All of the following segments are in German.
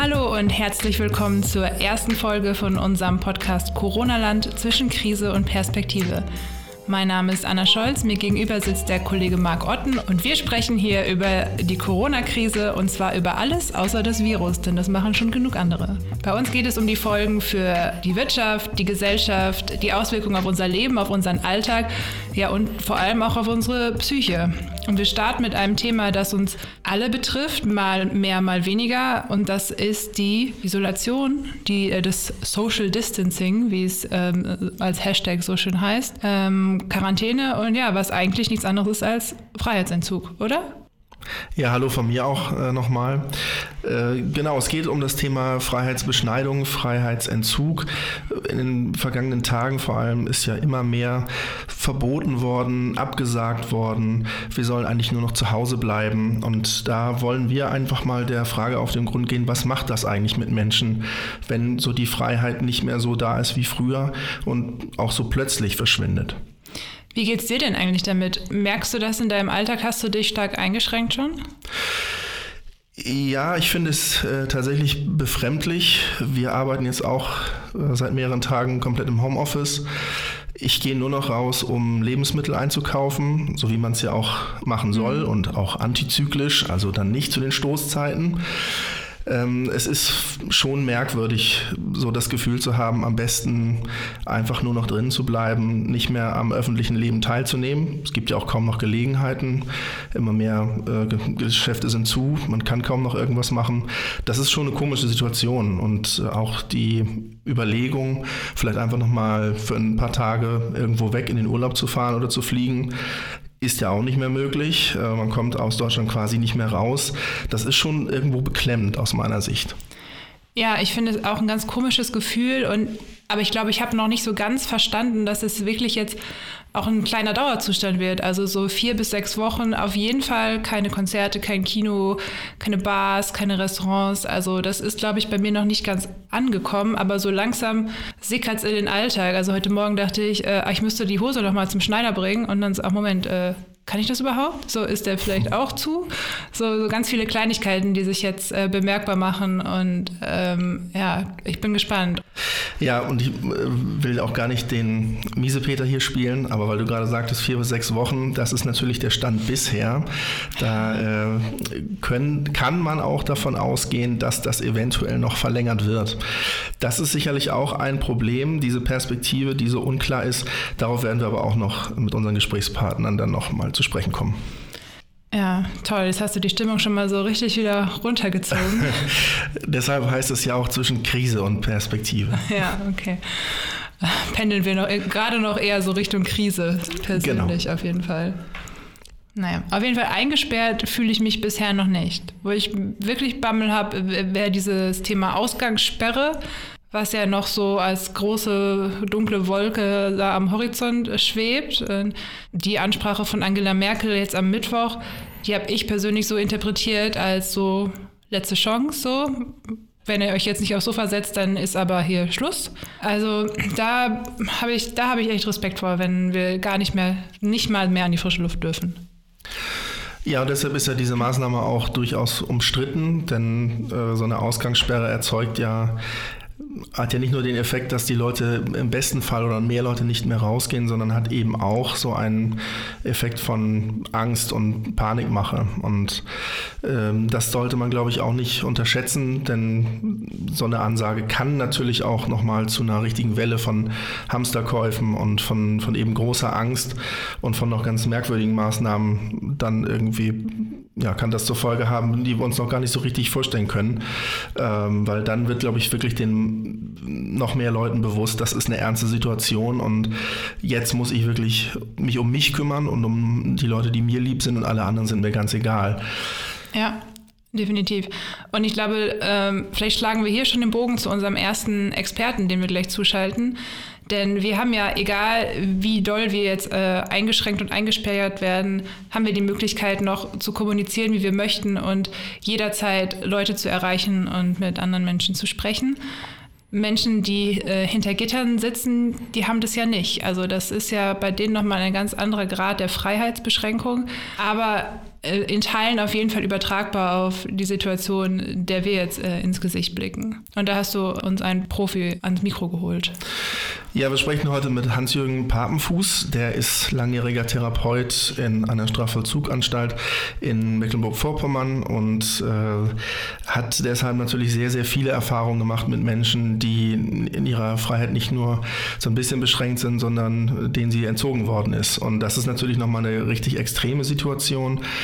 Hallo und herzlich willkommen zur ersten Folge von unserem Podcast Corona-Land zwischen Krise und Perspektive. Mein Name ist Anna Scholz, mir gegenüber sitzt der Kollege Marc Otten und wir sprechen hier über die Corona-Krise und zwar über alles außer das Virus, denn das machen schon genug andere. Bei uns geht es um die Folgen für die Wirtschaft, die Gesellschaft, die Auswirkungen auf unser Leben, auf unseren Alltag, ja und vor allem auch auf unsere Psyche. Und wir starten mit einem Thema, das uns alle betrifft, mal mehr, mal weniger und das ist die Isolation, die, äh, das Social Distancing, wie es ähm, als Hashtag so schön heißt. Ähm, Quarantäne und ja, was eigentlich nichts anderes ist als Freiheitsentzug, oder? Ja, hallo von mir auch äh, nochmal. Äh, genau, es geht um das Thema Freiheitsbeschneidung, Freiheitsentzug. In den vergangenen Tagen vor allem ist ja immer mehr verboten worden, abgesagt worden. Wir sollen eigentlich nur noch zu Hause bleiben. Und da wollen wir einfach mal der Frage auf den Grund gehen, was macht das eigentlich mit Menschen, wenn so die Freiheit nicht mehr so da ist wie früher und auch so plötzlich verschwindet. Wie geht's dir denn eigentlich damit? Merkst du das in deinem Alltag? Hast du dich stark eingeschränkt schon? Ja, ich finde es äh, tatsächlich befremdlich. Wir arbeiten jetzt auch äh, seit mehreren Tagen komplett im Homeoffice. Ich gehe nur noch raus, um Lebensmittel einzukaufen, so wie man es ja auch machen soll mhm. und auch antizyklisch, also dann nicht zu den Stoßzeiten. Ähm, es ist schon merkwürdig, so das Gefühl zu haben, am besten einfach nur noch drin zu bleiben, nicht mehr am öffentlichen Leben teilzunehmen. Es gibt ja auch kaum noch Gelegenheiten. Immer mehr äh, Geschäfte sind zu, man kann kaum noch irgendwas machen. Das ist schon eine komische Situation und äh, auch die Überlegung, vielleicht einfach nochmal für ein paar Tage irgendwo weg in den Urlaub zu fahren oder zu fliegen, ist ja auch nicht mehr möglich. Äh, man kommt aus Deutschland quasi nicht mehr raus. Das ist schon irgendwo beklemmend aus meiner Sicht. Ja, ich finde es auch ein ganz komisches Gefühl und aber ich glaube, ich habe noch nicht so ganz verstanden, dass es wirklich jetzt auch ein kleiner Dauerzustand wird. Also so vier bis sechs Wochen auf jeden Fall keine Konzerte, kein Kino, keine Bars, keine Restaurants. Also das ist, glaube ich, bei mir noch nicht ganz angekommen, aber so langsam sickert es in den Alltag. Also heute Morgen dachte ich, äh, ich müsste die Hose noch mal zum Schneider bringen und dann, ach Moment, äh, kann ich das überhaupt? So ist der vielleicht auch zu. So, so ganz viele Kleinigkeiten, die sich jetzt äh, bemerkbar machen und ähm, ja, ich bin gespannt. Ja, und ich äh, will auch gar nicht den Miesepeter hier spielen, aber weil du gerade sagtest, vier bis sechs Wochen, das ist natürlich der Stand bisher. Da äh, können, kann man auch davon ausgehen, dass das eventuell noch verlängert wird. Das ist sicherlich auch ein Problem, diese Perspektive, die so unklar ist. Darauf werden wir aber auch noch mit unseren Gesprächspartnern dann noch mal zu sprechen kommen. Ja, toll. Jetzt hast du die Stimmung schon mal so richtig wieder runtergezogen. Deshalb heißt es ja auch zwischen Krise und Perspektive. Ja, okay. Pendeln wir noch gerade noch eher so Richtung Krise persönlich genau. auf jeden Fall. Naja, auf jeden Fall eingesperrt fühle ich mich bisher noch nicht. Wo ich wirklich Bammel habe, wäre dieses Thema Ausgangssperre was ja noch so als große dunkle Wolke da am Horizont schwebt. Die Ansprache von Angela Merkel jetzt am Mittwoch, die habe ich persönlich so interpretiert als so letzte Chance, so. Wenn ihr euch jetzt nicht aufs Sofa setzt, dann ist aber hier Schluss. Also da habe ich, da ich echt Respekt vor, wenn wir gar nicht mehr, nicht mal mehr an die frische Luft dürfen. Ja, und deshalb ist ja diese Maßnahme auch durchaus umstritten, denn äh, so eine Ausgangssperre erzeugt ja hat ja nicht nur den Effekt, dass die Leute im besten Fall oder mehr Leute nicht mehr rausgehen, sondern hat eben auch so einen Effekt von Angst und Panikmache. Und ähm, das sollte man, glaube ich, auch nicht unterschätzen, denn so eine Ansage kann natürlich auch nochmal zu einer richtigen Welle von Hamsterkäufen und von, von eben großer Angst und von noch ganz merkwürdigen Maßnahmen dann irgendwie ja, kann das zur Folge haben, die wir uns noch gar nicht so richtig vorstellen können. Ähm, weil dann wird, glaube ich, wirklich den noch mehr Leuten bewusst, das ist eine ernste Situation und jetzt muss ich wirklich mich um mich kümmern und um die Leute, die mir lieb sind und alle anderen sind mir ganz egal. Ja, Definitiv. Und ich glaube, ähm, vielleicht schlagen wir hier schon den Bogen zu unserem ersten Experten, den wir gleich zuschalten. Denn wir haben ja, egal wie doll wir jetzt äh, eingeschränkt und eingesperrt werden, haben wir die Möglichkeit noch zu kommunizieren, wie wir möchten und jederzeit Leute zu erreichen und mit anderen Menschen zu sprechen. Menschen, die äh, hinter Gittern sitzen, die haben das ja nicht. Also das ist ja bei denen nochmal ein ganz anderer Grad der Freiheitsbeschränkung. Aber in Teilen auf jeden Fall übertragbar auf die Situation, der wir jetzt äh, ins Gesicht blicken. Und da hast du uns einen Profi ans Mikro geholt. Ja, wir sprechen heute mit Hans-Jürgen Papenfuß. Der ist langjähriger Therapeut in einer Strafvollzuganstalt in Mecklenburg-Vorpommern und äh, hat deshalb natürlich sehr, sehr viele Erfahrungen gemacht mit Menschen, die in ihrer Freiheit nicht nur so ein bisschen beschränkt sind, sondern denen sie entzogen worden ist. Und das ist natürlich nochmal eine richtig extreme Situation,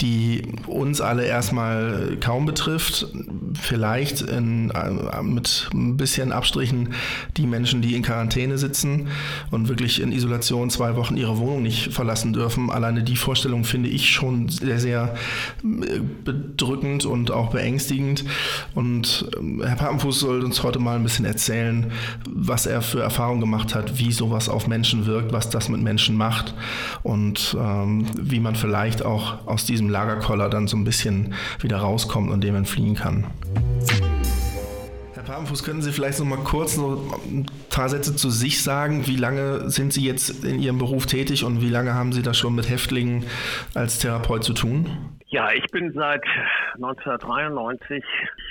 die uns alle erstmal kaum betrifft. Vielleicht in, äh, mit ein bisschen Abstrichen die Menschen, die in Quarantäne sitzen und wirklich in Isolation zwei Wochen ihre Wohnung nicht verlassen dürfen. Alleine die Vorstellung finde ich schon sehr, sehr äh, bedrückend und auch beängstigend. Und ähm, Herr Papenfuß soll uns heute mal ein bisschen erzählen, was er für Erfahrungen gemacht hat, wie sowas auf Menschen wirkt, was das mit Menschen macht und ähm, wie man vielleicht auch aus diesem Lagerkoller dann so ein bisschen wieder rauskommt und dem entfliehen kann. Herr Papenfuß, können Sie vielleicht noch mal kurz noch ein paar Sätze zu sich sagen? Wie lange sind Sie jetzt in Ihrem Beruf tätig und wie lange haben Sie das schon mit Häftlingen als Therapeut zu tun? Ja, ich bin seit 1993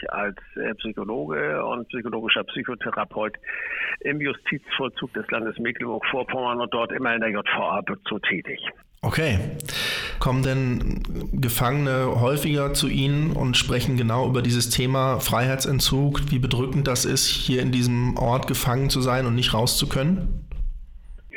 als äh, Psychologe und psychologischer Psychotherapeut im Justizvollzug des Landes Mecklenburg-Vorpommern und dort immer in der JVA so tätig. Okay. Kommen denn Gefangene häufiger zu Ihnen und sprechen genau über dieses Thema Freiheitsentzug, wie bedrückend das ist, hier in diesem Ort gefangen zu sein und nicht raus zu können?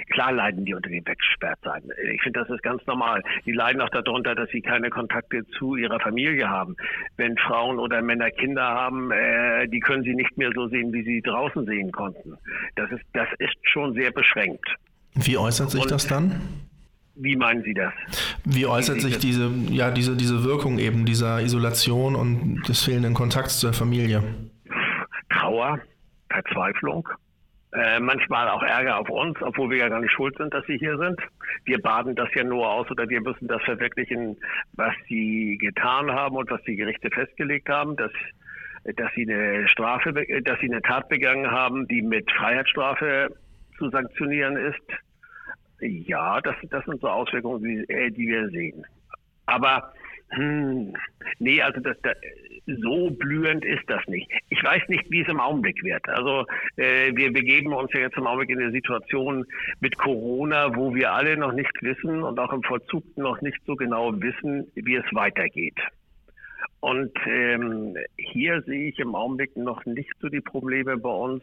Klar leiden die unter dem Weggesperrtsein. Ich finde, das ist ganz normal. Die leiden auch darunter, dass sie keine Kontakte zu ihrer Familie haben. Wenn Frauen oder Männer Kinder haben, äh, die können sie nicht mehr so sehen, wie sie draußen sehen konnten. Das ist, das ist schon sehr beschränkt. Wie äußert sich Und das dann? Wie meinen Sie das? Wie äußert sich diese, ja, diese, diese Wirkung eben dieser Isolation und des fehlenden Kontakts zur Familie? Trauer, Verzweiflung, äh, manchmal auch Ärger auf uns, obwohl wir ja gar nicht schuld sind, dass sie hier sind. Wir baden das ja nur aus oder wir müssen das verwirklichen, was sie getan haben und was die Gerichte festgelegt haben, dass dass sie eine Strafe, dass sie eine Tat begangen haben, die mit Freiheitsstrafe zu sanktionieren ist ja, das, das sind so Auswirkungen, die, äh, die wir sehen. Aber hm, nee, also das, das, so blühend ist das nicht. Ich weiß nicht, wie es im Augenblick wird. Also äh, wir begeben uns ja jetzt im Augenblick in eine Situation mit Corona, wo wir alle noch nicht wissen und auch im Vollzug noch nicht so genau wissen, wie es weitergeht. Und ähm, hier sehe ich im Augenblick noch nicht so die Probleme bei uns.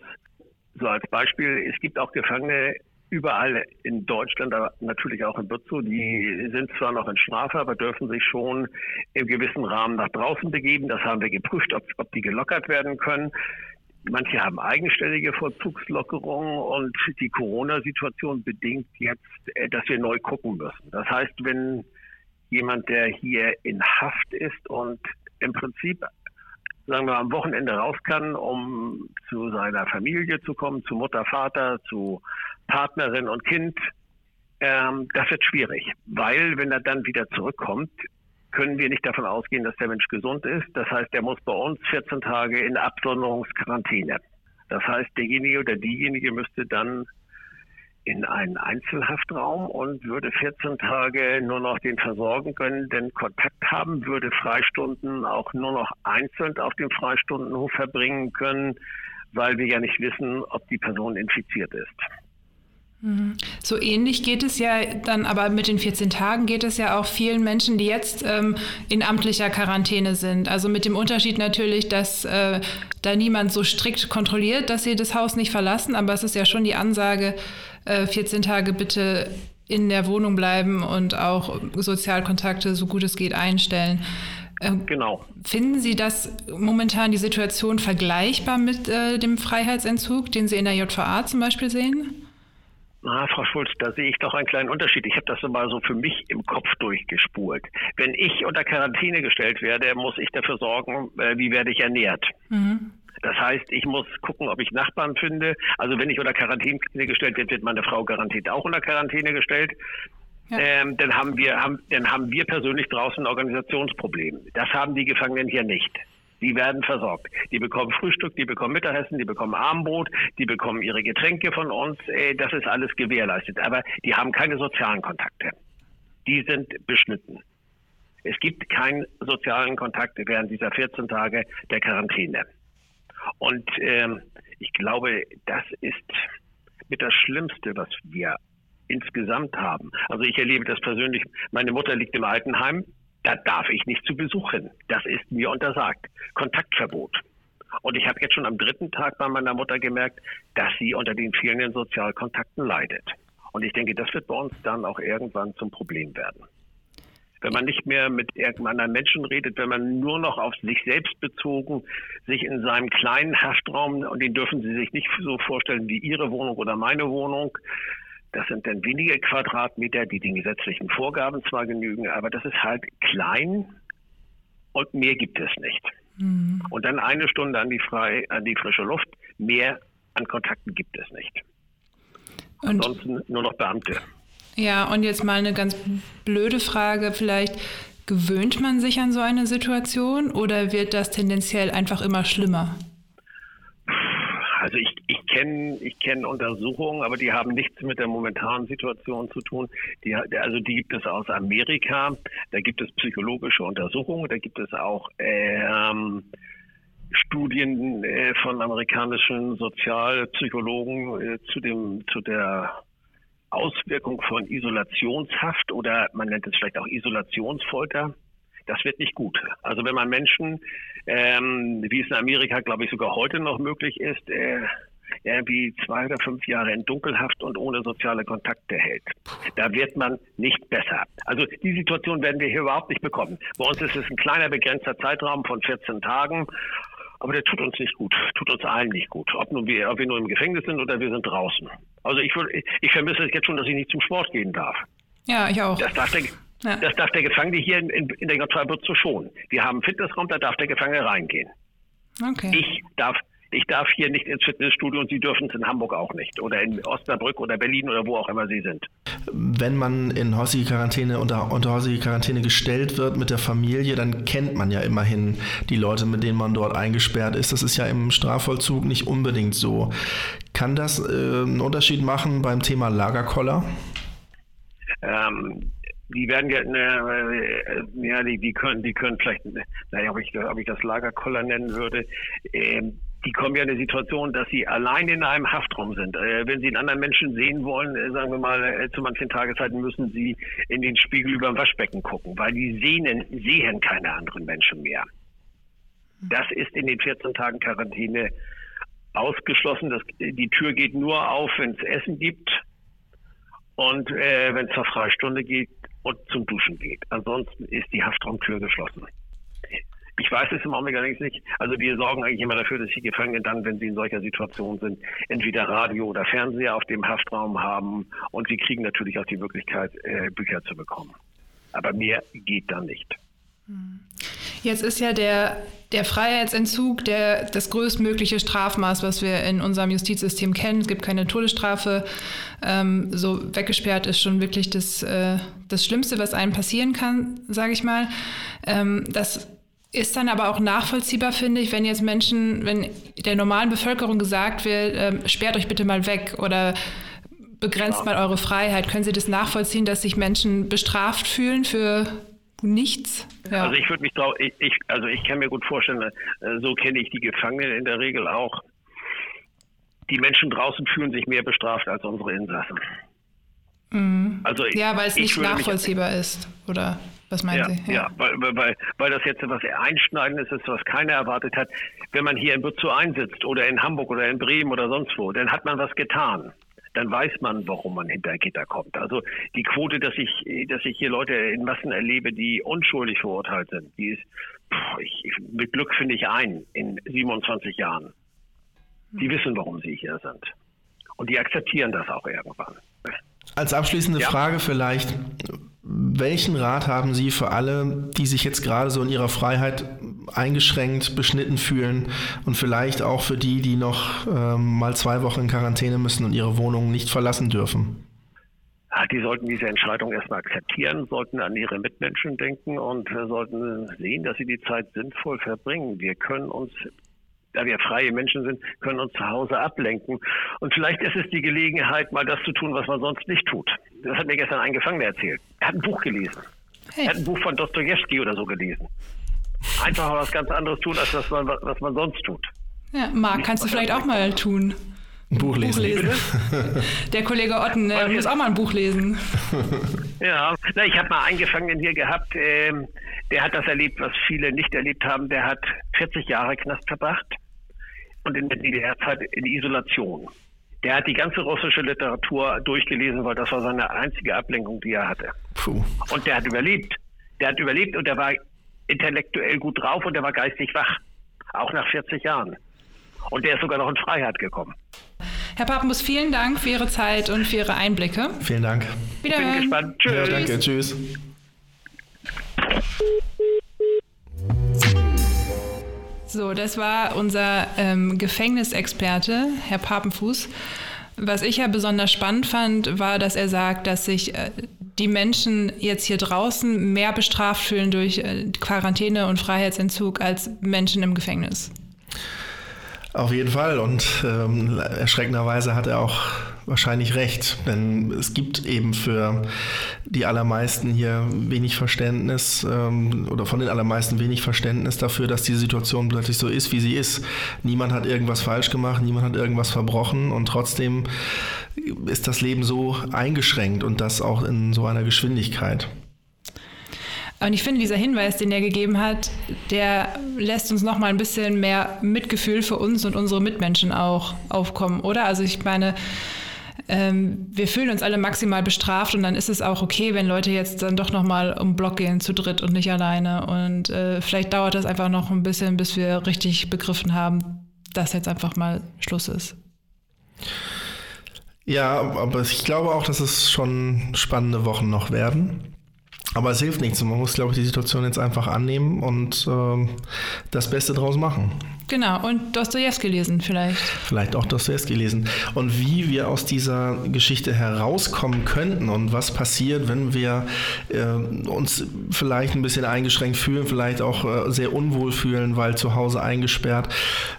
So als Beispiel, es gibt auch Gefangene, überall in Deutschland, aber natürlich auch in Bützow, die sind zwar noch in Strafe, aber dürfen sich schon im gewissen Rahmen nach draußen begeben. Das haben wir geprüft, ob, ob die gelockert werden können. Manche haben eigenständige Vollzugslockerungen und die Corona-Situation bedingt jetzt, äh, dass wir neu gucken müssen. Das heißt, wenn jemand, der hier in Haft ist und im Prinzip sagen wir am Wochenende raus kann, um zu seiner Familie zu kommen, zu Mutter, Vater, zu Partnerin und Kind, ähm, das wird schwierig, weil wenn er dann wieder zurückkommt, können wir nicht davon ausgehen, dass der Mensch gesund ist. Das heißt, er muss bei uns 14 Tage in Absonderungsquarantäne. Das heißt, derjenige oder diejenige müsste dann in einen Einzelhaftraum und würde 14 Tage nur noch den versorgen können, denn Kontakt haben würde Freistunden auch nur noch einzeln auf dem Freistundenhof verbringen können, weil wir ja nicht wissen, ob die Person infiziert ist. So ähnlich geht es ja dann, aber mit den 14 Tagen geht es ja auch vielen Menschen, die jetzt ähm, in amtlicher Quarantäne sind. Also mit dem Unterschied natürlich, dass äh, da niemand so strikt kontrolliert, dass sie das Haus nicht verlassen, aber es ist ja schon die Ansage, äh, 14 Tage bitte in der Wohnung bleiben und auch Sozialkontakte so gut es geht einstellen. Ähm, genau. Finden Sie das momentan die Situation vergleichbar mit äh, dem Freiheitsentzug, den Sie in der JVA zum Beispiel sehen? Na, Frau Schulz, da sehe ich doch einen kleinen Unterschied. Ich habe das mal so für mich im Kopf durchgespult. Wenn ich unter Quarantäne gestellt werde, muss ich dafür sorgen, äh, wie werde ich ernährt. Mhm. Das heißt, ich muss gucken, ob ich Nachbarn finde. Also wenn ich unter Quarantäne gestellt werde, wird meine Frau garantiert auch unter Quarantäne gestellt. Ja. Ähm, dann haben wir haben, dann haben wir persönlich draußen ein Organisationsproblem. Das haben die Gefangenen hier nicht. Die werden versorgt. Die bekommen Frühstück, die bekommen Mittagessen, die bekommen Abendbrot, die bekommen ihre Getränke von uns. Das ist alles gewährleistet. Aber die haben keine sozialen Kontakte. Die sind beschnitten. Es gibt keinen sozialen Kontakt während dieser 14 Tage der Quarantäne. Und ähm, ich glaube, das ist mit das Schlimmste, was wir insgesamt haben. Also ich erlebe das persönlich. Meine Mutter liegt im Altenheim. Da darf ich nicht zu Besuch hin. Das ist mir untersagt. Kontaktverbot. Und ich habe jetzt schon am dritten Tag bei meiner Mutter gemerkt, dass sie unter den fehlenden Sozialkontakten leidet. Und ich denke, das wird bei uns dann auch irgendwann zum Problem werden. Wenn man nicht mehr mit irgendeinem Menschen redet, wenn man nur noch auf sich selbst bezogen sich in seinem kleinen Haftraum, und den dürfen Sie sich nicht so vorstellen wie Ihre Wohnung oder meine Wohnung, das sind dann wenige Quadratmeter, die den gesetzlichen Vorgaben zwar genügen, aber das ist halt klein und mehr gibt es nicht. Mhm. Und dann eine Stunde an die, frei, an die frische Luft, mehr an Kontakten gibt es nicht. Und Ansonsten nur noch Beamte. Ja, und jetzt mal eine ganz blöde Frage vielleicht. Gewöhnt man sich an so eine Situation oder wird das tendenziell einfach immer schlimmer? Kenne ich kenn Untersuchungen, aber die haben nichts mit der momentanen Situation zu tun. Die, also die gibt es aus Amerika. Da gibt es psychologische Untersuchungen. Da gibt es auch ähm, Studien äh, von amerikanischen Sozialpsychologen äh, zu dem zu der Auswirkung von Isolationshaft oder man nennt es vielleicht auch Isolationsfolter, das wird nicht gut. Also wenn man Menschen, ähm, wie es in Amerika, glaube ich, sogar heute noch möglich ist, äh, irgendwie zwei oder fünf Jahre in Dunkelhaft und ohne soziale Kontakte hält. Da wird man nicht besser. Also die Situation werden wir hier überhaupt nicht bekommen. Bei uns ist es ein kleiner begrenzter Zeitraum von 14 Tagen aber der tut uns nicht gut, tut uns allen nicht gut. Ob, nun wir, ob wir nur im Gefängnis sind oder wir sind draußen. Also ich, würd, ich vermisse es jetzt schon, dass ich nicht zum Sport gehen darf. Ja, ich auch. Das darf der, ja. das darf der Gefangene hier in, in, in der Freiburg so schon. Wir haben einen Fitnessraum, da darf der Gefangene reingehen. Okay. Ich darf ich darf hier nicht ins Fitnessstudio und Sie dürfen es in Hamburg auch nicht oder in Osnabrück oder Berlin oder wo auch immer Sie sind. Wenn man in häusliche Quarantäne unter, unter häusliche Quarantäne gestellt wird mit der Familie, dann kennt man ja immerhin die Leute, mit denen man dort eingesperrt ist. Das ist ja im Strafvollzug nicht unbedingt so. Kann das äh, einen Unterschied machen beim Thema Lagerkoller? Ähm, die werden ja, äh, ja die, die können, die können vielleicht, naja, ob ich, ob ich das Lagerkoller nennen würde, ähm, die kommen ja in eine Situation, dass sie allein in einem Haftraum sind. Äh, wenn sie einen anderen Menschen sehen wollen, äh, sagen wir mal, äh, zu manchen Tageszeiten müssen sie in den Spiegel über dem Waschbecken gucken, weil die sehen, sehen keine anderen Menschen mehr. Das ist in den 14 Tagen Quarantäne ausgeschlossen. Das, die Tür geht nur auf, wenn es Essen gibt und äh, wenn es zur Freistunde geht und zum Duschen geht. Ansonsten ist die Haftraumtür geschlossen. Ich weiß es im Augenblick allerdings nicht. Also wir sorgen eigentlich immer dafür, dass die Gefangenen dann, wenn sie in solcher Situation sind, entweder Radio oder Fernseher auf dem Haftraum haben und sie kriegen natürlich auch die Möglichkeit, äh, Bücher zu bekommen. Aber mehr geht dann nicht. Jetzt ist ja der, der Freiheitsentzug der, das größtmögliche Strafmaß, was wir in unserem Justizsystem kennen. Es gibt keine Todesstrafe. Ähm, so weggesperrt ist schon wirklich das, äh, das Schlimmste, was einem passieren kann, sage ich mal. Ähm, das ist dann aber auch nachvollziehbar, finde ich, wenn jetzt Menschen, wenn der normalen Bevölkerung gesagt wird, äh, sperrt euch bitte mal weg oder begrenzt ja. mal eure Freiheit. Können Sie das nachvollziehen, dass sich Menschen bestraft fühlen für nichts? Ja. Also ich würde mich drauf, ich, ich, also ich kann mir gut vorstellen, äh, so kenne ich die Gefangenen in der Regel auch. Die Menschen draußen fühlen sich mehr bestraft als unsere Insassen. Mhm. Also ich, ja, weil es nicht nachvollziehbar mich, ist, oder? Was meinen ja, Sie? Ja, ja weil, weil, weil das jetzt etwas Einschneidendes ist, was keiner erwartet hat. Wenn man hier in Butzow einsitzt oder in Hamburg oder in Bremen oder sonst wo, dann hat man was getan dann weiß man, warum man hinter Gitter kommt. Also die Quote, dass ich, dass ich hier Leute in Massen erlebe, die unschuldig verurteilt sind, die ist, pff, ich, mit Glück finde ich ein in 27 Jahren. Die wissen, warum sie hier sind. Und die akzeptieren das auch irgendwann. Als abschließende ja? Frage vielleicht, welchen Rat haben Sie für alle, die sich jetzt gerade so in ihrer Freiheit eingeschränkt, beschnitten fühlen und vielleicht auch für die, die noch ähm, mal zwei Wochen in Quarantäne müssen und ihre Wohnung nicht verlassen dürfen? Die sollten diese Entscheidung erstmal akzeptieren, sollten an ihre Mitmenschen denken und sollten sehen, dass sie die Zeit sinnvoll verbringen. Wir können uns da wir freie Menschen sind, können uns zu Hause ablenken. Und vielleicht ist es die Gelegenheit, mal das zu tun, was man sonst nicht tut. Das hat mir gestern ein Gefangener erzählt. Er hat ein Buch gelesen. Okay. Er hat ein Buch von Dostoevsky oder so gelesen. Einfach was ganz anderes tun, als was man, was man sonst tut. Ja, Marc, kannst du vielleicht auch mal tun. Ein Buch lesen. Buch lesen. Der Kollege Otten äh, muss auch mal ein Buch lesen. Ja, Na, ich habe mal einen Gefangenen hier gehabt, ähm, der hat das erlebt, was viele nicht erlebt haben. Der hat 40 Jahre Knast verbracht und in der DDR-Zeit in Isolation. Der hat die ganze russische Literatur durchgelesen, weil das war seine einzige Ablenkung, die er hatte. Puh. Und der hat überlebt. Der hat überlebt und der war intellektuell gut drauf und der war geistig wach. Auch nach 40 Jahren. Und der ist sogar noch in Freiheit gekommen. Herr Papenbus, vielen Dank für Ihre Zeit und für Ihre Einblicke. Vielen Dank. Wiederhören. Bin gespannt. Tschüss. Ja, danke. Tschüss. So, das war unser ähm, Gefängnisexperte, Herr Papenfuß. Was ich ja besonders spannend fand, war, dass er sagt, dass sich äh, die Menschen jetzt hier draußen mehr bestraft fühlen durch äh, Quarantäne und Freiheitsentzug als Menschen im Gefängnis. Auf jeden Fall und ähm, erschreckenderweise hat er auch wahrscheinlich recht, denn es gibt eben für die allermeisten hier wenig Verständnis ähm, oder von den allermeisten wenig Verständnis dafür, dass die Situation plötzlich so ist, wie sie ist. Niemand hat irgendwas falsch gemacht, niemand hat irgendwas verbrochen und trotzdem ist das Leben so eingeschränkt und das auch in so einer Geschwindigkeit. Und ich finde, dieser Hinweis, den er gegeben hat, der lässt uns noch mal ein bisschen mehr Mitgefühl für uns und unsere Mitmenschen auch aufkommen, oder? Also ich meine, ähm, wir fühlen uns alle maximal bestraft und dann ist es auch okay, wenn Leute jetzt dann doch noch mal um Block gehen zu dritt und nicht alleine. Und äh, vielleicht dauert das einfach noch ein bisschen, bis wir richtig begriffen haben, dass jetzt einfach mal Schluss ist. Ja, aber ich glaube auch, dass es schon spannende Wochen noch werden. Aber es hilft nichts. Man muss, glaube ich, die Situation jetzt einfach annehmen und äh, das Beste draus machen. Genau, und Dostoevsky lesen vielleicht. Vielleicht auch Dostoevsky lesen. Und wie wir aus dieser Geschichte herauskommen könnten und was passiert, wenn wir äh, uns vielleicht ein bisschen eingeschränkt fühlen, vielleicht auch äh, sehr unwohl fühlen, weil zu Hause eingesperrt.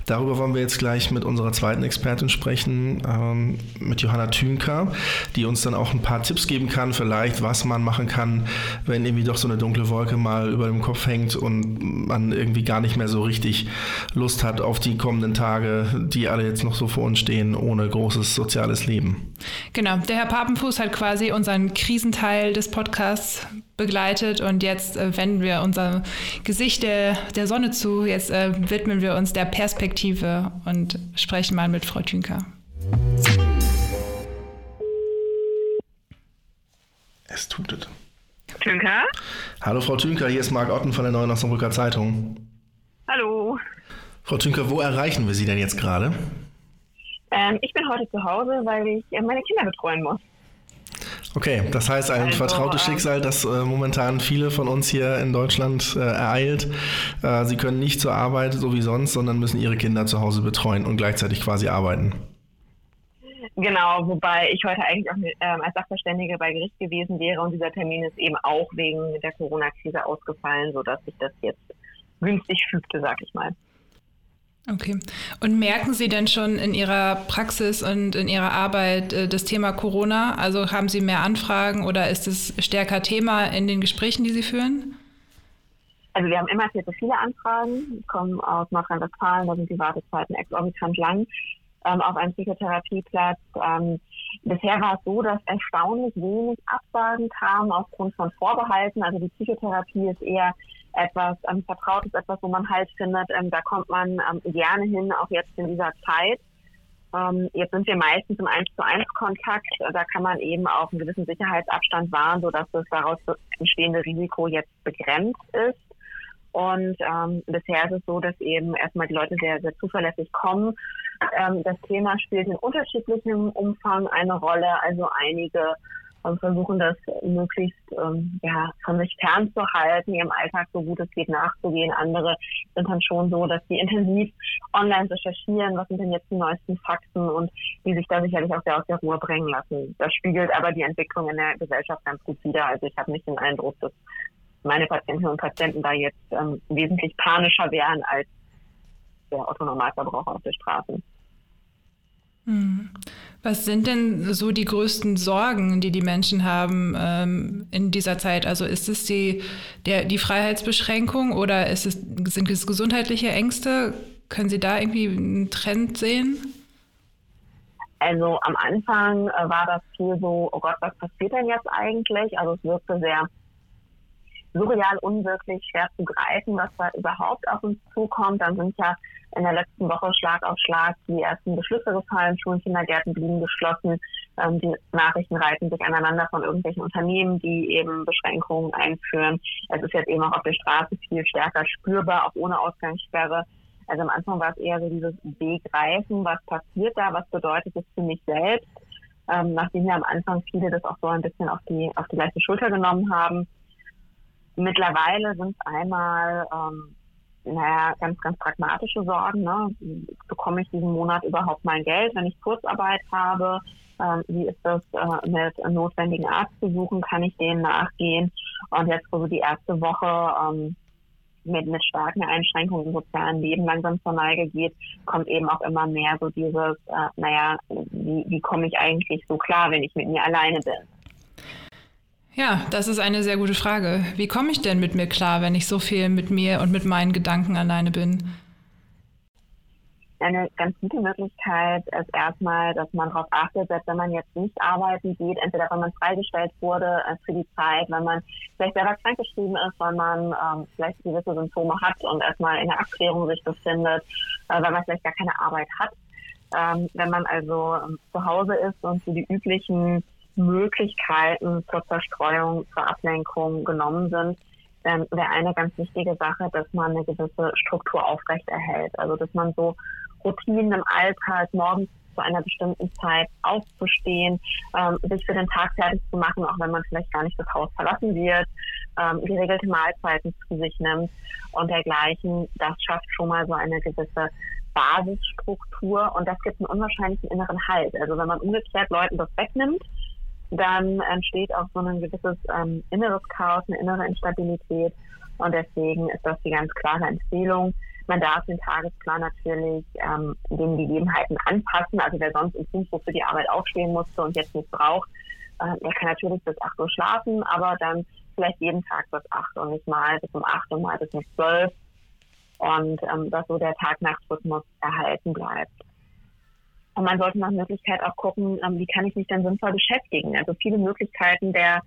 Darüber wollen wir jetzt gleich mit unserer zweiten Expertin sprechen, ähm, mit Johanna Thünker, die uns dann auch ein paar Tipps geben kann, vielleicht, was man machen kann, wenn irgendwie doch so eine dunkle Wolke mal über dem Kopf hängt und man irgendwie gar nicht mehr so richtig Lust Lust hat auf die kommenden Tage, die alle jetzt noch so vor uns stehen, ohne großes soziales Leben. Genau, der Herr Papenfuß hat quasi unseren Krisenteil des Podcasts begleitet und jetzt äh, wenden wir unser Gesicht der, der Sonne zu. Jetzt äh, widmen wir uns der Perspektive und sprechen mal mit Frau Thünker. Es tut es. Thünker? Hallo Frau Thünker, hier ist Marc Otten von der Neuen Osnabrücker Zeitung. Hallo. Frau Tünker, wo erreichen wir Sie denn jetzt gerade? Ähm, ich bin heute zu Hause, weil ich äh, meine Kinder betreuen muss. Okay, das heißt ein also, vertrautes ähm, Schicksal, das äh, momentan viele von uns hier in Deutschland äh, ereilt. Äh, sie können nicht zur Arbeit so wie sonst, sondern müssen ihre Kinder zu Hause betreuen und gleichzeitig quasi arbeiten. Genau, wobei ich heute eigentlich auch ähm, als Sachverständige bei Gericht gewesen wäre und dieser Termin ist eben auch wegen der Corona-Krise ausgefallen, sodass sich das jetzt günstig fügte, sag ich mal. Okay. Und merken Sie denn schon in Ihrer Praxis und in Ihrer Arbeit äh, das Thema Corona? Also haben Sie mehr Anfragen oder ist es stärker Thema in den Gesprächen, die Sie führen? Also wir haben immer viel zu viele Anfragen, kommen aus Nordrhein-Westfalen, da sind die Wartezeiten exorbitant lang ähm, auf einem Psychotherapieplatz. Ähm, bisher war es so, dass erstaunlich wenig Absagen kamen aufgrund von Vorbehalten. Also die Psychotherapie ist eher etwas ähm, Vertrautes, etwas, wo man halt findet, ähm, da kommt man ähm, gerne hin, auch jetzt in dieser Zeit. Ähm, jetzt sind wir meistens im 1 zu 1 Kontakt. Da kann man eben auf einen gewissen Sicherheitsabstand wahren, sodass das daraus entstehende Risiko jetzt begrenzt ist. Und ähm, bisher ist es so, dass eben erstmal die Leute sehr, sehr zuverlässig kommen. Ähm, das Thema spielt in unterschiedlichem Umfang eine Rolle. Also einige ähm, versuchen das möglichst ähm, ja, von sich fernzuhalten, ihrem Alltag so gut es geht nachzugehen. Andere sind dann schon so, dass sie intensiv online recherchieren, was sind denn jetzt die neuesten Fakten und die sich da sicherlich auch sehr aus der Ruhe bringen lassen. Das spiegelt aber die Entwicklung in der Gesellschaft ganz gut wider. Also ich habe nicht den Eindruck, dass meine Patientinnen und Patienten da jetzt ähm, wesentlich panischer wären als der Otto-Normalverbraucher auf der Straße. Was sind denn so die größten Sorgen, die die Menschen haben ähm, in dieser Zeit? Also ist es die, der, die Freiheitsbeschränkung oder ist es, sind es gesundheitliche Ängste? Können Sie da irgendwie einen Trend sehen? Also am Anfang äh, war das viel so, oh Gott, was passiert denn jetzt eigentlich? Also es wirkte sehr surreal, unwirklich, schwer zu greifen, was da überhaupt auf uns zukommt. Dann sind ja in der letzten Woche Schlag auf Schlag die ersten Beschlüsse gefallen, Schulen, Kindergärten blieben geschlossen. Ähm, die Nachrichten reiten sich aneinander von irgendwelchen Unternehmen, die eben Beschränkungen einführen. Es ist jetzt eben auch auf der Straße viel stärker spürbar, auch ohne Ausgangssperre. Also am Anfang war es eher so dieses Begreifen, was passiert da, was bedeutet das für mich selbst. Ähm, nachdem ja am Anfang viele das auch so ein bisschen auf die, auf die leichte Schulter genommen haben. Mittlerweile sind es einmal ähm, naja, ganz, ganz pragmatische Sorgen. Ne? Bekomme ich diesen Monat überhaupt mein Geld, wenn ich Kurzarbeit habe? Ähm, wie ist das äh, mit notwendigen Arztbesuchen? Kann ich denen nachgehen? Und jetzt, wo so die erste Woche ähm, mit, mit starken Einschränkungen im sozialen Leben langsam zur Neige geht, kommt eben auch immer mehr so dieses, äh, naja, wie, wie komme ich eigentlich so klar, wenn ich mit mir alleine bin? Ja, das ist eine sehr gute Frage. Wie komme ich denn mit mir klar, wenn ich so viel mit mir und mit meinen Gedanken alleine bin? Eine ganz gute Möglichkeit ist erstmal, dass man darauf achtet, dass wenn man jetzt nicht arbeiten geht, entweder wenn man freigestellt wurde äh, für die Zeit, wenn man vielleicht selber krankgeschrieben ist, weil man ähm, vielleicht gewisse Symptome hat und erstmal in der Abklärung sich befindet, äh, weil man vielleicht gar keine Arbeit hat. Ähm, wenn man also ähm, zu Hause ist und so die üblichen Möglichkeiten zur Zerstreuung, zur Ablenkung genommen sind, ähm, wäre eine ganz wichtige Sache, dass man eine gewisse Struktur aufrechterhält. Also dass man so Routinen im Alltag morgens zu einer bestimmten Zeit aufzustehen, ähm, sich für den Tag fertig zu machen, auch wenn man vielleicht gar nicht das Haus verlassen wird, ähm, geregelte Mahlzeiten zu sich nimmt und dergleichen. Das schafft schon mal so eine gewisse Basisstruktur und das gibt einen unwahrscheinlichen inneren Halt. Also wenn man umgekehrt Leuten das wegnimmt, dann entsteht auch so ein gewisses ähm, inneres Chaos, eine innere Instabilität. Und deswegen ist das die ganz klare Empfehlung. Man darf den Tagesplan natürlich ähm, den Gegebenheiten anpassen. Also wer sonst um 5 Uhr für die Arbeit aufstehen musste und jetzt nicht braucht, äh, der kann natürlich bis 8 Uhr schlafen, aber dann vielleicht jeden Tag bis 8 und nicht mal bis um 8 und mal bis um 12. Und ähm, dass so der Tag-Nacht-Rhythmus erhalten bleibt. Und man sollte nach Möglichkeit auch gucken, ähm, wie kann ich mich dann sinnvoll beschäftigen. Also viele Möglichkeiten der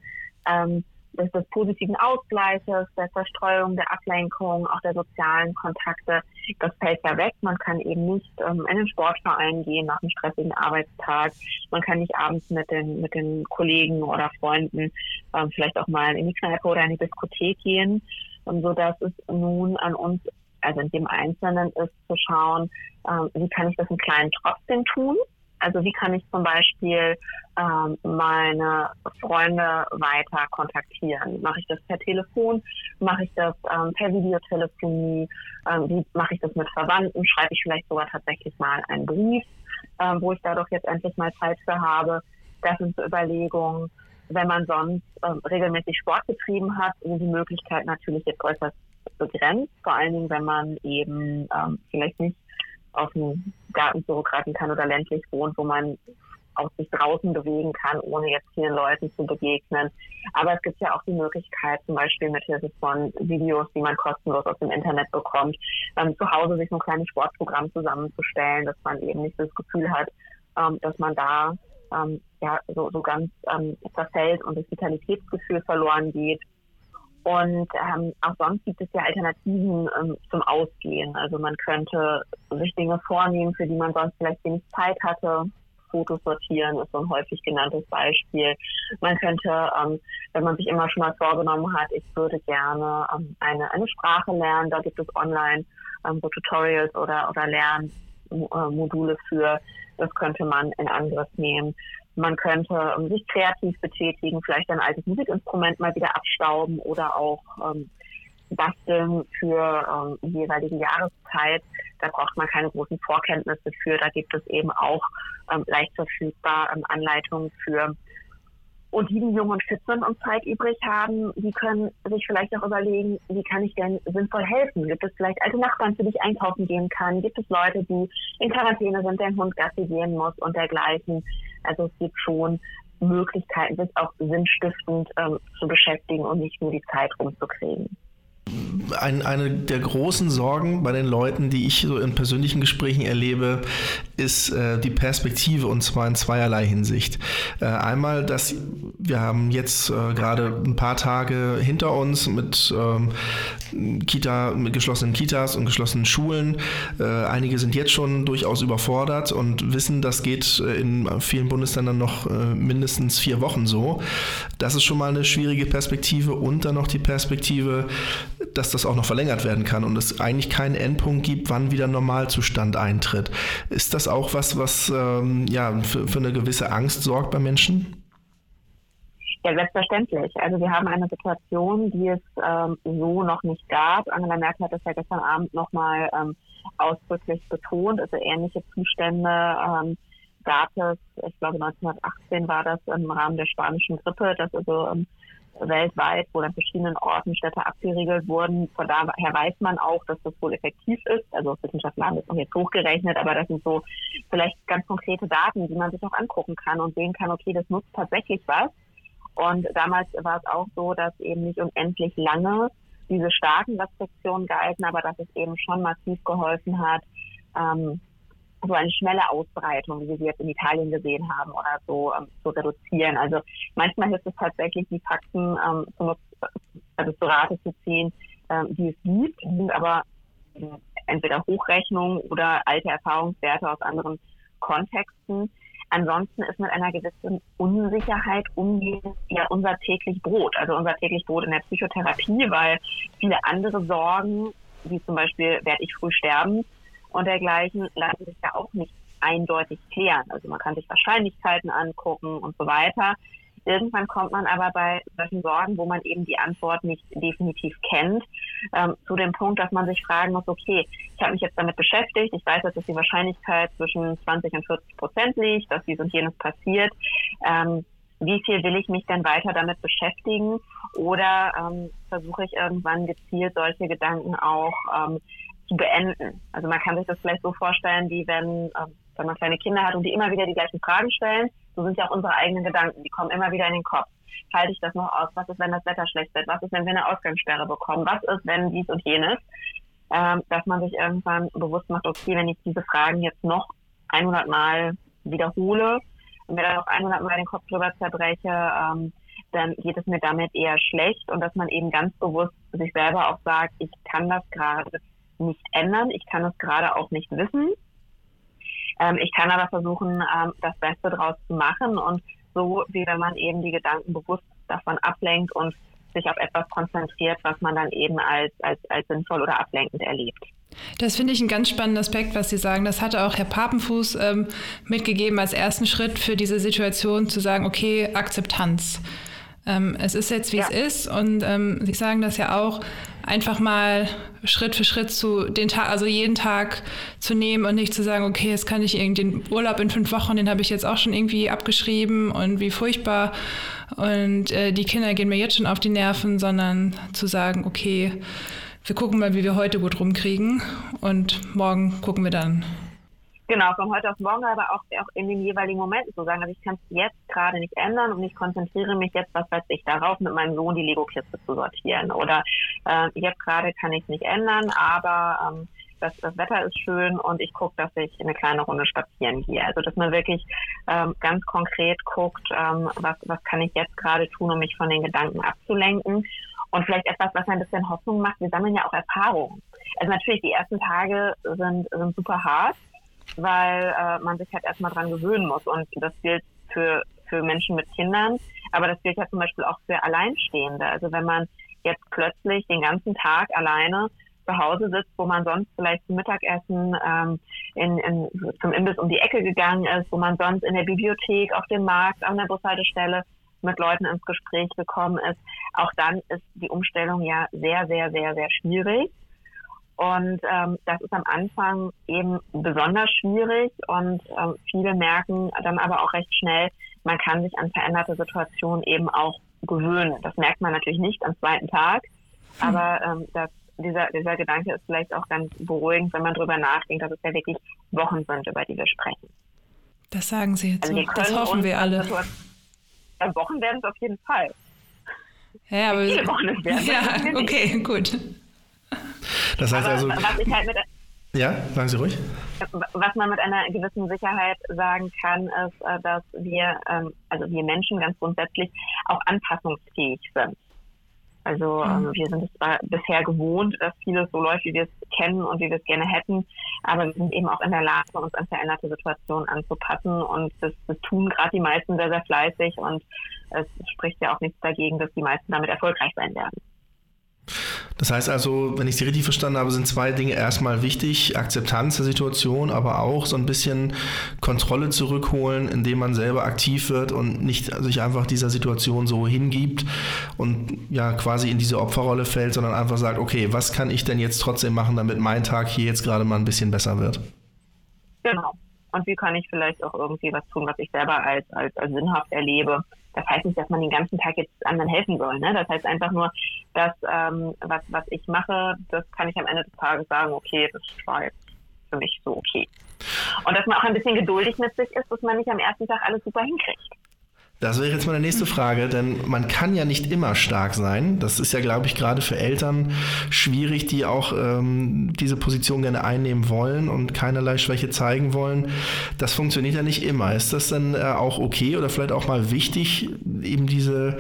ähm, des, des positiven Ausgleiches, der Verstreuung, der Ablenkung, auch der sozialen Kontakte, das fällt ja weg. Man kann eben nicht ähm, in den Sportverein gehen nach einem stressigen Arbeitstag. Man kann nicht abends mit den, mit den Kollegen oder Freunden ähm, vielleicht auch mal in die Kneipe oder in die Diskothek gehen, ähm, so dass es nun an uns also in dem Einzelnen ist zu schauen, ähm, wie kann ich das im Kleinen trotzdem tun? Also wie kann ich zum Beispiel ähm, meine Freunde weiter kontaktieren? Mache ich das per Telefon? Mache ich das ähm, per Videotelefonie? Ähm, wie mache ich das mit Verwandten? Schreibe ich vielleicht sogar tatsächlich mal einen Brief, ähm, wo ich da doch jetzt endlich mal Zeit für habe? Das sind so Überlegungen. Wenn man sonst ähm, regelmäßig Sport betrieben hat, sind die Möglichkeit natürlich jetzt äußerst begrenzt, vor allen Dingen, wenn man eben ähm, vielleicht nicht auf dem Gartenbürokraten kann oder ländlich wohnt, wo man auch sich draußen bewegen kann, ohne jetzt vielen Leuten zu begegnen. Aber es gibt ja auch die Möglichkeit, zum Beispiel mit Hilfe von Videos, die man kostenlos aus dem Internet bekommt, ähm, zu Hause sich ein kleines Sportprogramm zusammenzustellen, dass man eben nicht das Gefühl hat, ähm, dass man da ähm, ja so, so ganz ähm, verfällt und das Vitalitätsgefühl verloren geht. Und ähm, auch sonst gibt es ja Alternativen ähm, zum Ausgehen. Also man könnte sich Dinge vornehmen, für die man sonst vielleicht wenig Zeit hatte. Fotos sortieren ist so ein häufig genanntes Beispiel. Man könnte, ähm, wenn man sich immer schon mal vorgenommen hat, ich würde gerne ähm, eine, eine Sprache lernen, da gibt es online ähm, so Tutorials oder, oder Lernmodule für. Das könnte man in Angriff nehmen. Man könnte ähm, sich kreativ betätigen, vielleicht ein altes Musikinstrument mal wieder abstauben oder auch ähm, basteln für ähm, die jeweilige Jahreszeit. Da braucht man keine großen Vorkenntnisse für. Da gibt es eben auch ähm, leicht verfügbar ähm, Anleitungen für. Und die, die jung und und Zeit übrig haben, die können sich vielleicht auch überlegen, wie kann ich denn sinnvoll helfen? Gibt es vielleicht alte Nachbarn, für die ich einkaufen gehen kann? Gibt es Leute, die in Quarantäne sind, deren Hund Gassi gehen muss und dergleichen? Also es gibt schon Möglichkeiten, sich auch sinnstiftend ähm, zu beschäftigen und nicht nur die Zeit rumzukriegen ein, eine der großen Sorgen bei den Leuten, die ich so in persönlichen Gesprächen erlebe, ist äh, die Perspektive und zwar in zweierlei Hinsicht. Äh, einmal, dass wir haben jetzt äh, gerade ein paar Tage hinter uns mit ähm, Kita, mit geschlossenen Kitas und geschlossenen Schulen. Äh, einige sind jetzt schon durchaus überfordert und wissen, das geht äh, in vielen Bundesländern noch äh, mindestens vier Wochen so. Das ist schon mal eine schwierige Perspektive und dann noch die Perspektive, dass das auch noch verlängert werden kann und es eigentlich keinen Endpunkt gibt, wann wieder Normalzustand eintritt. Ist das auch was, was ähm, ja, für, für eine gewisse Angst sorgt bei Menschen? Ja, selbstverständlich. Also wir haben eine Situation, die es ähm, so noch nicht gab. Angela Merkel hat das ja gestern Abend nochmal ähm, ausdrücklich betont. Also ähnliche Zustände ähm, gab es, ich glaube 1918 war das im Rahmen der spanischen Grippe, dass also ähm, weltweit, wo an verschiedenen Orten Städte abgeriegelt wurden. Von daher weiß man auch, dass das wohl effektiv ist. Also Wissenschaftler haben das noch jetzt hochgerechnet, aber das sind so vielleicht ganz konkrete Daten, die man sich auch angucken kann und sehen kann, okay, das nutzt tatsächlich was. Und damals war es auch so, dass eben nicht unendlich lange diese starken Restriktionen galten, aber dass es eben schon massiv geholfen hat, ähm, so eine schnelle Ausbreitung, wie wir sie jetzt in Italien gesehen haben, oder so ähm, zu reduzieren. Also manchmal hilft es tatsächlich, die Fakten ähm, zu, also zu Rate zu ziehen, ähm, die es gibt, sind aber äh, entweder Hochrechnungen oder alte Erfahrungswerte aus anderen Kontexten. Ansonsten ist mit einer gewissen Unsicherheit umgehen ja unser täglich Brot, also unser täglich Brot in der Psychotherapie, weil viele andere Sorgen, wie zum Beispiel, werde ich früh sterben, und dergleichen lassen sich ja auch nicht eindeutig klären. Also man kann sich Wahrscheinlichkeiten angucken und so weiter. Irgendwann kommt man aber bei solchen Sorgen, wo man eben die Antwort nicht definitiv kennt, ähm, zu dem Punkt, dass man sich fragen muss, okay, ich habe mich jetzt damit beschäftigt, ich weiß, dass die Wahrscheinlichkeit zwischen 20 und 40 Prozent liegt, dass dies und jenes passiert. Ähm, wie viel will ich mich denn weiter damit beschäftigen? Oder ähm, versuche ich irgendwann gezielt solche Gedanken auch ähm, zu beenden. Also man kann sich das vielleicht so vorstellen, wie wenn, äh, wenn man kleine Kinder hat und die immer wieder die gleichen Fragen stellen, so sind ja auch unsere eigenen Gedanken, die kommen immer wieder in den Kopf. Halte ich das noch aus? Was ist, wenn das Wetter schlecht wird? Was ist, wenn wir eine Ausgangssperre bekommen? Was ist, wenn dies und jenes? Ähm, dass man sich irgendwann bewusst macht, okay, wenn ich diese Fragen jetzt noch 100 Mal wiederhole und mir dann noch 100 Mal den Kopf drüber zerbreche, ähm, dann geht es mir damit eher schlecht und dass man eben ganz bewusst sich selber auch sagt, ich kann das gerade nicht ändern. Ich kann es gerade auch nicht wissen. Ähm, ich kann aber versuchen, ähm, das Beste daraus zu machen und so, wie wenn man eben die Gedanken bewusst davon ablenkt und sich auf etwas konzentriert, was man dann eben als, als, als sinnvoll oder ablenkend erlebt. Das finde ich einen ganz spannenden Aspekt, was Sie sagen. Das hatte auch Herr Papenfuß ähm, mitgegeben als ersten Schritt für diese Situation, zu sagen, okay, Akzeptanz. Ähm, es ist jetzt, wie ja. es ist. Und ähm, Sie sagen das ja auch, einfach mal Schritt für Schritt zu den Tag, also jeden Tag zu nehmen und nicht zu sagen, okay, jetzt kann ich irgendwie den Urlaub in fünf Wochen, den habe ich jetzt auch schon irgendwie abgeschrieben und wie furchtbar. Und äh, die Kinder gehen mir jetzt schon auf die Nerven, sondern zu sagen, okay, wir gucken mal, wie wir heute gut rumkriegen und morgen gucken wir dann. Genau, von heute auf morgen, aber auch, auch in den jeweiligen Momenten zu sagen, also ich kann es jetzt gerade nicht ändern und ich konzentriere mich jetzt, was weiß ich, darauf, mit meinem Sohn die Lego-Kiste zu sortieren. Oder äh, jetzt gerade kann ich es nicht ändern, aber ähm, das, das Wetter ist schön und ich gucke, dass ich eine kleine Runde spazieren gehe. Also dass man wirklich ähm, ganz konkret guckt, ähm, was, was kann ich jetzt gerade tun, um mich von den Gedanken abzulenken. Und vielleicht etwas, was ein bisschen Hoffnung macht, wir sammeln ja auch Erfahrungen. Also natürlich, die ersten Tage sind, sind super hart weil äh, man sich halt erstmal dran gewöhnen muss. Und das gilt für, für Menschen mit Kindern, aber das gilt ja zum Beispiel auch für Alleinstehende. Also wenn man jetzt plötzlich den ganzen Tag alleine zu Hause sitzt, wo man sonst vielleicht zum Mittagessen ähm, in, in, zum Imbiss um die Ecke gegangen ist, wo man sonst in der Bibliothek, auf dem Markt, an der Bushaltestelle mit Leuten ins Gespräch gekommen ist, auch dann ist die Umstellung ja sehr, sehr, sehr, sehr schwierig. Und ähm, das ist am Anfang eben besonders schwierig und ähm, viele merken dann aber auch recht schnell, man kann sich an veränderte Situationen eben auch gewöhnen. Das merkt man natürlich nicht am zweiten Tag, hm. aber ähm, das, dieser, dieser Gedanke ist vielleicht auch ganz beruhigend, wenn man darüber nachdenkt, dass es ja wirklich Wochen sind, über die wir sprechen. Das sagen Sie jetzt. Also so. Das hoffen wir alle. Ja, Wochen werden es auf jeden Fall. Ja, aber viele Wochen werden Ja, okay, gut. Das heißt aber, also. Was ich halt mit, ja, sagen Sie ruhig. Was man mit einer gewissen Sicherheit sagen kann, ist, äh, dass wir, ähm, also wir Menschen ganz grundsätzlich auch anpassungsfähig sind. Also mhm. ähm, wir sind es zwar bisher gewohnt, dass vieles so läuft, wie wir es kennen und wie wir es gerne hätten, aber wir sind eben auch in der Lage, uns an veränderte Situationen anzupassen und das, das tun gerade die meisten sehr, sehr fleißig und es spricht ja auch nichts dagegen, dass die meisten damit erfolgreich sein werden. Das heißt also, wenn ich Sie richtig verstanden habe, sind zwei Dinge erstmal wichtig. Akzeptanz der Situation, aber auch so ein bisschen Kontrolle zurückholen, indem man selber aktiv wird und nicht sich einfach dieser Situation so hingibt und ja quasi in diese Opferrolle fällt, sondern einfach sagt, okay, was kann ich denn jetzt trotzdem machen, damit mein Tag hier jetzt gerade mal ein bisschen besser wird? Genau. Und wie kann ich vielleicht auch irgendwie was tun, was ich selber als, als, als sinnhaft erlebe? Das heißt nicht, dass man den ganzen Tag jetzt anderen helfen soll. Ne? Das heißt einfach nur, dass ähm, was, was ich mache, das kann ich am Ende des Tages sagen, okay, das war jetzt für mich so okay. Und dass man auch ein bisschen geduldig mit sich ist, dass man nicht am ersten Tag alles super hinkriegt. Das wäre jetzt meine nächste Frage, denn man kann ja nicht immer stark sein. Das ist ja, glaube ich, gerade für Eltern schwierig, die auch ähm, diese Position gerne einnehmen wollen und keinerlei Schwäche zeigen wollen. Das funktioniert ja nicht immer. Ist das dann äh, auch okay oder vielleicht auch mal wichtig, eben diese,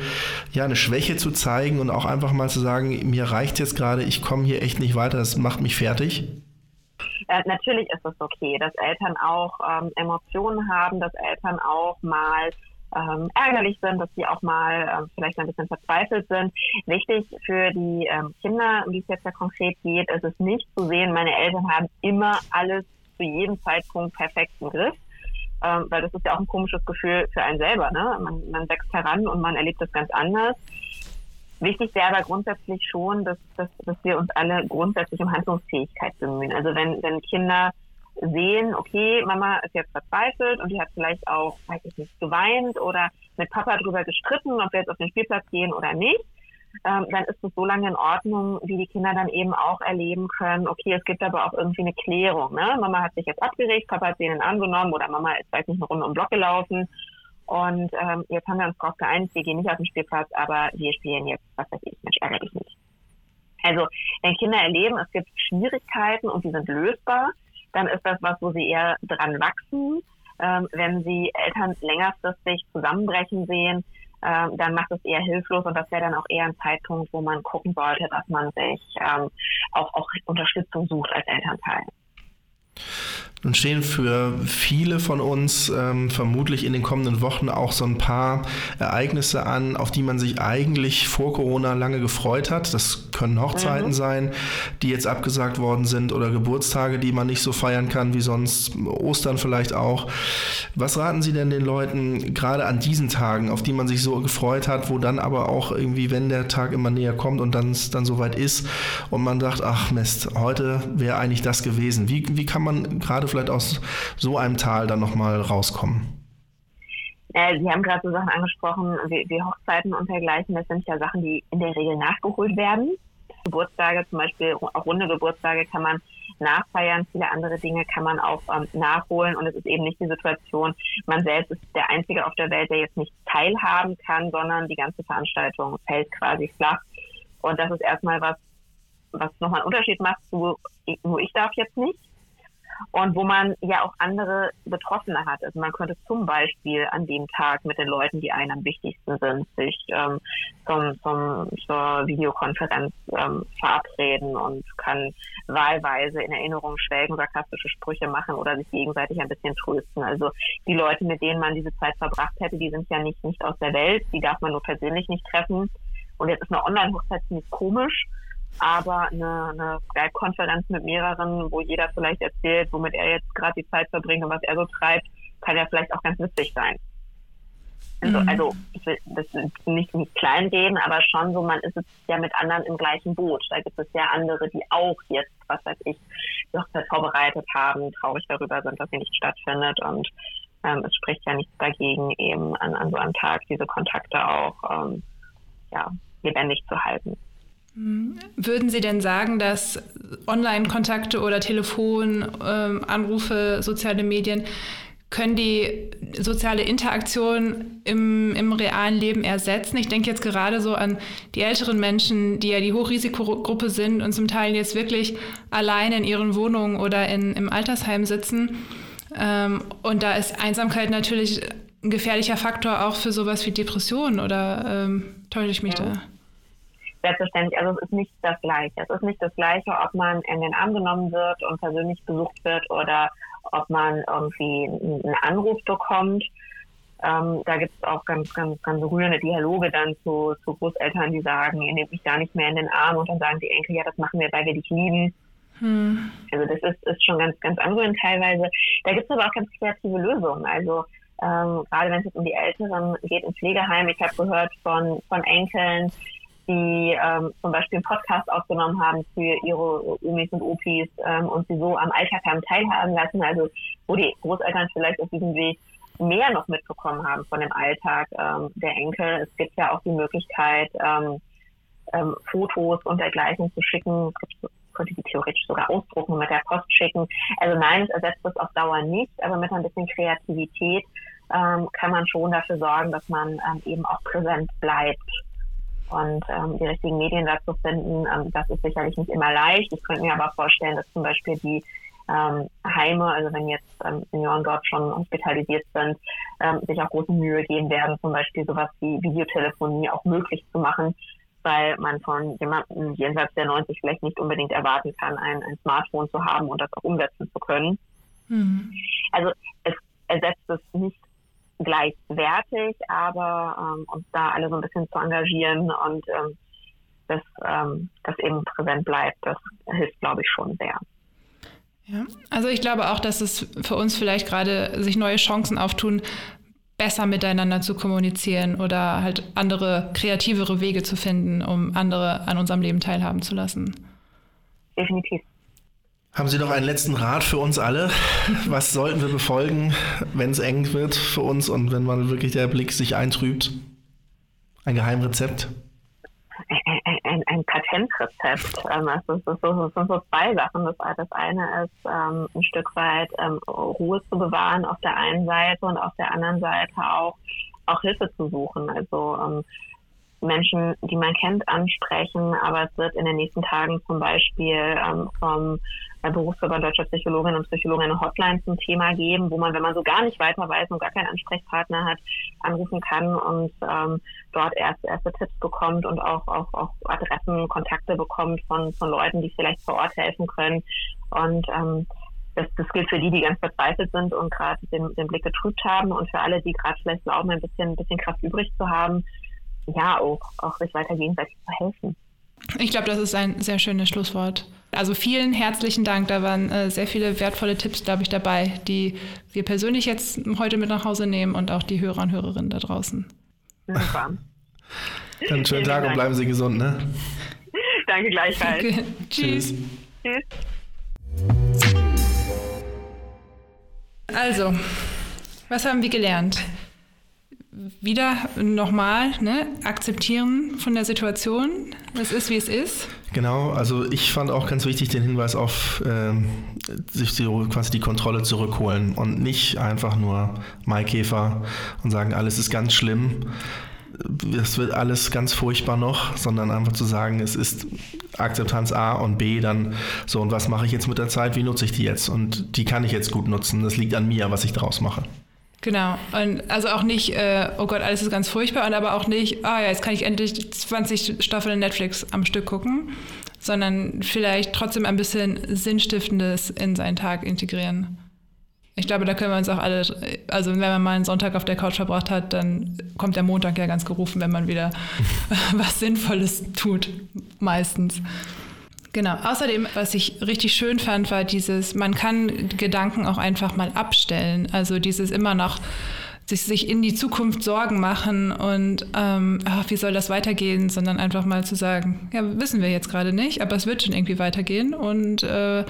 ja, eine Schwäche zu zeigen und auch einfach mal zu sagen, mir reicht jetzt gerade, ich komme hier echt nicht weiter, das macht mich fertig? Äh, natürlich ist es okay, dass Eltern auch ähm, Emotionen haben, dass Eltern auch mal ähm, ärgerlich sind, dass sie auch mal ähm, vielleicht ein bisschen verzweifelt sind. Wichtig für die ähm, Kinder, um die es jetzt ja konkret geht, ist es nicht zu sehen, meine Eltern haben immer alles zu jedem Zeitpunkt perfekt im Griff. Ähm, weil das ist ja auch ein komisches Gefühl für einen selber. Ne? Man, man wächst heran und man erlebt das ganz anders. Wichtig wäre aber grundsätzlich schon, dass, dass, dass wir uns alle grundsätzlich um Handlungsfähigkeit bemühen. Also wenn, wenn Kinder sehen, okay, Mama ist jetzt verzweifelt und die hat vielleicht auch, weiß ich nicht, geweint oder mit Papa drüber gestritten, ob wir jetzt auf den Spielplatz gehen oder nicht, ähm, dann ist es so lange in Ordnung, wie die Kinder dann eben auch erleben können, okay, es gibt aber auch irgendwie eine Klärung. Ne? Mama hat sich jetzt abgeregt, Papa hat sie ihnen angenommen oder Mama ist, weiß nicht, eine Runde um Block gelaufen. Und ähm, jetzt haben wir uns darauf geeinigt, wir gehen nicht auf den Spielplatz, aber wir spielen jetzt, was weiß ich, Mensch, ärgere dich nicht. Also, wenn Kinder erleben, es gibt Schwierigkeiten und die sind lösbar, dann ist das was, wo sie eher dran wachsen. Ähm, wenn sie Eltern längerfristig zusammenbrechen sehen, ähm, dann macht es eher hilflos und das wäre dann auch eher ein Zeitpunkt, wo man gucken sollte, dass man sich ähm, auch, auch Unterstützung sucht als Elternteil. Nun stehen für viele von uns ähm, vermutlich in den kommenden Wochen auch so ein paar Ereignisse an, auf die man sich eigentlich vor Corona lange gefreut hat. Das können Hochzeiten mhm. sein, die jetzt abgesagt worden sind oder Geburtstage, die man nicht so feiern kann wie sonst, Ostern vielleicht auch. Was raten Sie denn den Leuten gerade an diesen Tagen, auf die man sich so gefreut hat, wo dann aber auch irgendwie, wenn der Tag immer näher kommt und dann dann soweit ist und man sagt, ach Mist, heute wäre eigentlich das gewesen. Wie, wie kann man gerade vielleicht aus so einem Tal dann nochmal rauskommen? Äh, Sie haben gerade so Sachen angesprochen, wie, wie, Hochzeiten und dergleichen. Das sind ja Sachen, die in der Regel nachgeholt werden. Geburtstage, zum Beispiel auch runde Geburtstage kann man nachfeiern. Viele andere Dinge kann man auch ähm, nachholen. Und es ist eben nicht die Situation, man selbst ist der Einzige auf der Welt, der jetzt nicht teilhaben kann, sondern die ganze Veranstaltung fällt quasi flach. Und das ist erstmal was, was nochmal einen Unterschied macht zu, nur ich darf jetzt nicht und wo man ja auch andere Betroffene hat. Also man könnte zum Beispiel an dem Tag mit den Leuten, die einem am wichtigsten sind, sich ähm, zum, zum, zur Videokonferenz ähm, verabreden und kann wahlweise in Erinnerung schwelgen, sarkastische Sprüche machen oder sich gegenseitig ein bisschen trösten. Also die Leute, mit denen man diese Zeit verbracht hätte, die sind ja nicht, nicht aus der Welt, die darf man nur persönlich nicht treffen. Und jetzt ist eine Online-Hochzeit ziemlich komisch aber eine, eine Skype-Konferenz mit mehreren, wo jeder vielleicht erzählt, womit er jetzt gerade die Zeit verbringt und was er so treibt, kann ja vielleicht auch ganz witzig sein. Also, mhm. also ich will das nicht, nicht kleinreden, aber schon so, man ist es ja mit anderen im gleichen Boot. Da gibt es ja andere, die auch jetzt, was weiß ich, die Hochzeit vorbereitet haben, traurig darüber sind, dass sie nicht stattfindet und ähm, es spricht ja nichts dagegen, eben an, an so einem Tag diese Kontakte auch ähm, ja, lebendig zu halten. Würden Sie denn sagen, dass Online-Kontakte oder Telefonanrufe, ähm, soziale Medien, können die soziale Interaktion im, im realen Leben ersetzen? Ich denke jetzt gerade so an die älteren Menschen, die ja die Hochrisikogruppe sind und zum Teil jetzt wirklich alleine in ihren Wohnungen oder in, im Altersheim sitzen. Ähm, und da ist Einsamkeit natürlich ein gefährlicher Faktor auch für sowas wie Depressionen oder ähm, täusche ich mich ja. da? Selbstverständlich, also es ist nicht das Gleiche. Es ist nicht das Gleiche, ob man in den Arm genommen wird und persönlich besucht wird oder ob man irgendwie einen Anruf bekommt. Ähm, da gibt es auch ganz, ganz, ganz rührende Dialoge dann zu, zu Großeltern, die sagen, ihr nehmt mich gar nicht mehr in den Arm und dann sagen die Enkel, ja, das machen wir, weil wir dich lieben. Hm. Also das ist, ist schon ganz, ganz anrührend teilweise. Da gibt es aber auch ganz kreative Lösungen. Also ähm, gerade wenn es um die Älteren geht im Pflegeheim, ich habe gehört von, von Enkeln, die ähm, zum Beispiel einen Podcast aufgenommen haben für ihre Omis und Opis ähm, und sie so am Alltag haben teilhaben lassen, also wo die Großeltern vielleicht auf diesem Weg mehr noch mitbekommen haben von dem Alltag ähm, der Enkel. Es gibt ja auch die Möglichkeit, ähm, ähm, Fotos und dergleichen zu schicken. Es könnte die theoretisch sogar ausdrucken und mit der Post schicken. Also nein, es ersetzt das auf Dauer nicht, aber mit ein bisschen Kreativität ähm, kann man schon dafür sorgen, dass man ähm, eben auch präsent bleibt. Und ähm, die richtigen Medien dazu finden, ähm, das ist sicherlich nicht immer leicht. Ich könnte mir aber vorstellen, dass zum Beispiel die ähm, Heime, also wenn jetzt ähm, Senioren dort schon hospitalisiert sind, ähm, sich auch große Mühe geben werden, zum Beispiel sowas wie Videotelefonie auch möglich zu machen, weil man von jemandem jenseits der 90 vielleicht nicht unbedingt erwarten kann, ein, ein Smartphone zu haben und das auch umsetzen zu können. Mhm. Also es ersetzt es nicht gleichwertig, aber ähm, uns da alle so ein bisschen zu engagieren und ähm, dass ähm, das eben präsent bleibt, das hilft, glaube ich, schon sehr. Ja, also ich glaube auch, dass es für uns vielleicht gerade sich neue Chancen auftun, besser miteinander zu kommunizieren oder halt andere, kreativere Wege zu finden, um andere an unserem Leben teilhaben zu lassen. Definitiv. Haben Sie noch einen letzten Rat für uns alle? Was sollten wir befolgen, wenn es eng wird für uns und wenn man wirklich der Blick sich eintrübt? Ein Geheimrezept? Ein, ein, ein Patentrezept. Ähm, das, das, das, sind so zwei Sachen. Das, eine ist, ähm, ein Stück weit ähm, Ruhe zu bewahren auf der einen Seite und auf der anderen Seite auch, auch Hilfe zu suchen. Also ähm, Menschen, die man kennt, ansprechen, aber es wird in den nächsten Tagen zum Beispiel ähm, vom äh, Berufsverband Deutscher Psychologinnen und Psychologen eine Hotline zum Thema geben, wo man, wenn man so gar nicht weiter weiß und gar keinen Ansprechpartner hat, anrufen kann und ähm, dort erste, erste Tipps bekommt und auch, auch, auch Adressen, Kontakte bekommt von, von Leuten, die vielleicht vor Ort helfen können. Und ähm, das, das gilt für die, die ganz verzweifelt sind und gerade den, den Blick getrübt haben und für alle, die gerade vielleicht glauben, ein bisschen, ein bisschen Kraft übrig zu haben, ja, auch, auch sich weiter gegenseitig zu helfen. Ich glaube, das ist ein sehr schönes Schlusswort. Also vielen herzlichen Dank. Da waren äh, sehr viele wertvolle Tipps, glaube ich, dabei, die wir persönlich jetzt heute mit nach Hause nehmen und auch die Hörer und Hörerinnen da draußen. Super. Dann schönen Tag und bleiben Sie gesund, ne? Danke gleichfalls. Danke. Tschüss. Tschüss. Also, was haben wir gelernt? Wieder nochmal ne, akzeptieren von der Situation. Es ist, wie es ist. Genau, also ich fand auch ganz wichtig den Hinweis auf ähm, sich die, quasi die Kontrolle zurückholen und nicht einfach nur Maikäfer und sagen, alles ist ganz schlimm. Es wird alles ganz furchtbar noch, sondern einfach zu sagen, es ist Akzeptanz A und B, dann so, und was mache ich jetzt mit der Zeit, wie nutze ich die jetzt? Und die kann ich jetzt gut nutzen. Das liegt an mir, was ich daraus mache. Genau. Und also auch nicht, äh, oh Gott, alles ist ganz furchtbar, und aber auch nicht, ah ja, jetzt kann ich endlich 20 Staffeln Netflix am Stück gucken, sondern vielleicht trotzdem ein bisschen Sinnstiftendes in seinen Tag integrieren. Ich glaube, da können wir uns auch alle, also wenn man mal einen Sonntag auf der Couch verbracht hat, dann kommt der Montag ja ganz gerufen, wenn man wieder was Sinnvolles tut, meistens. Genau. Außerdem, was ich richtig schön fand, war dieses, man kann Gedanken auch einfach mal abstellen. Also dieses immer noch sich, sich in die Zukunft Sorgen machen und ähm, ach, wie soll das weitergehen, sondern einfach mal zu sagen, ja, wissen wir jetzt gerade nicht, aber es wird schon irgendwie weitergehen und äh,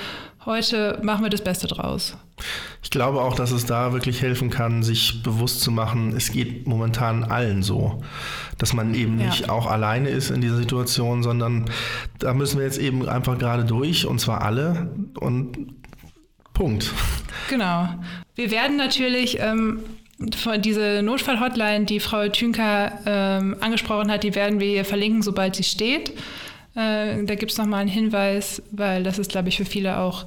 heute machen wir das Beste draus. Ich glaube auch, dass es da wirklich helfen kann, sich bewusst zu machen, es geht momentan allen so, dass man eben ja. nicht auch alleine ist in dieser Situation, sondern da müssen wir jetzt eben einfach gerade durch und zwar alle und Punkt. Genau. Wir werden natürlich ähm, diese Notfall-Hotline, die Frau Thünker ähm, angesprochen hat, die werden wir hier verlinken, sobald sie steht. Äh, da gibt es nochmal einen Hinweis, weil das ist, glaube ich, für viele auch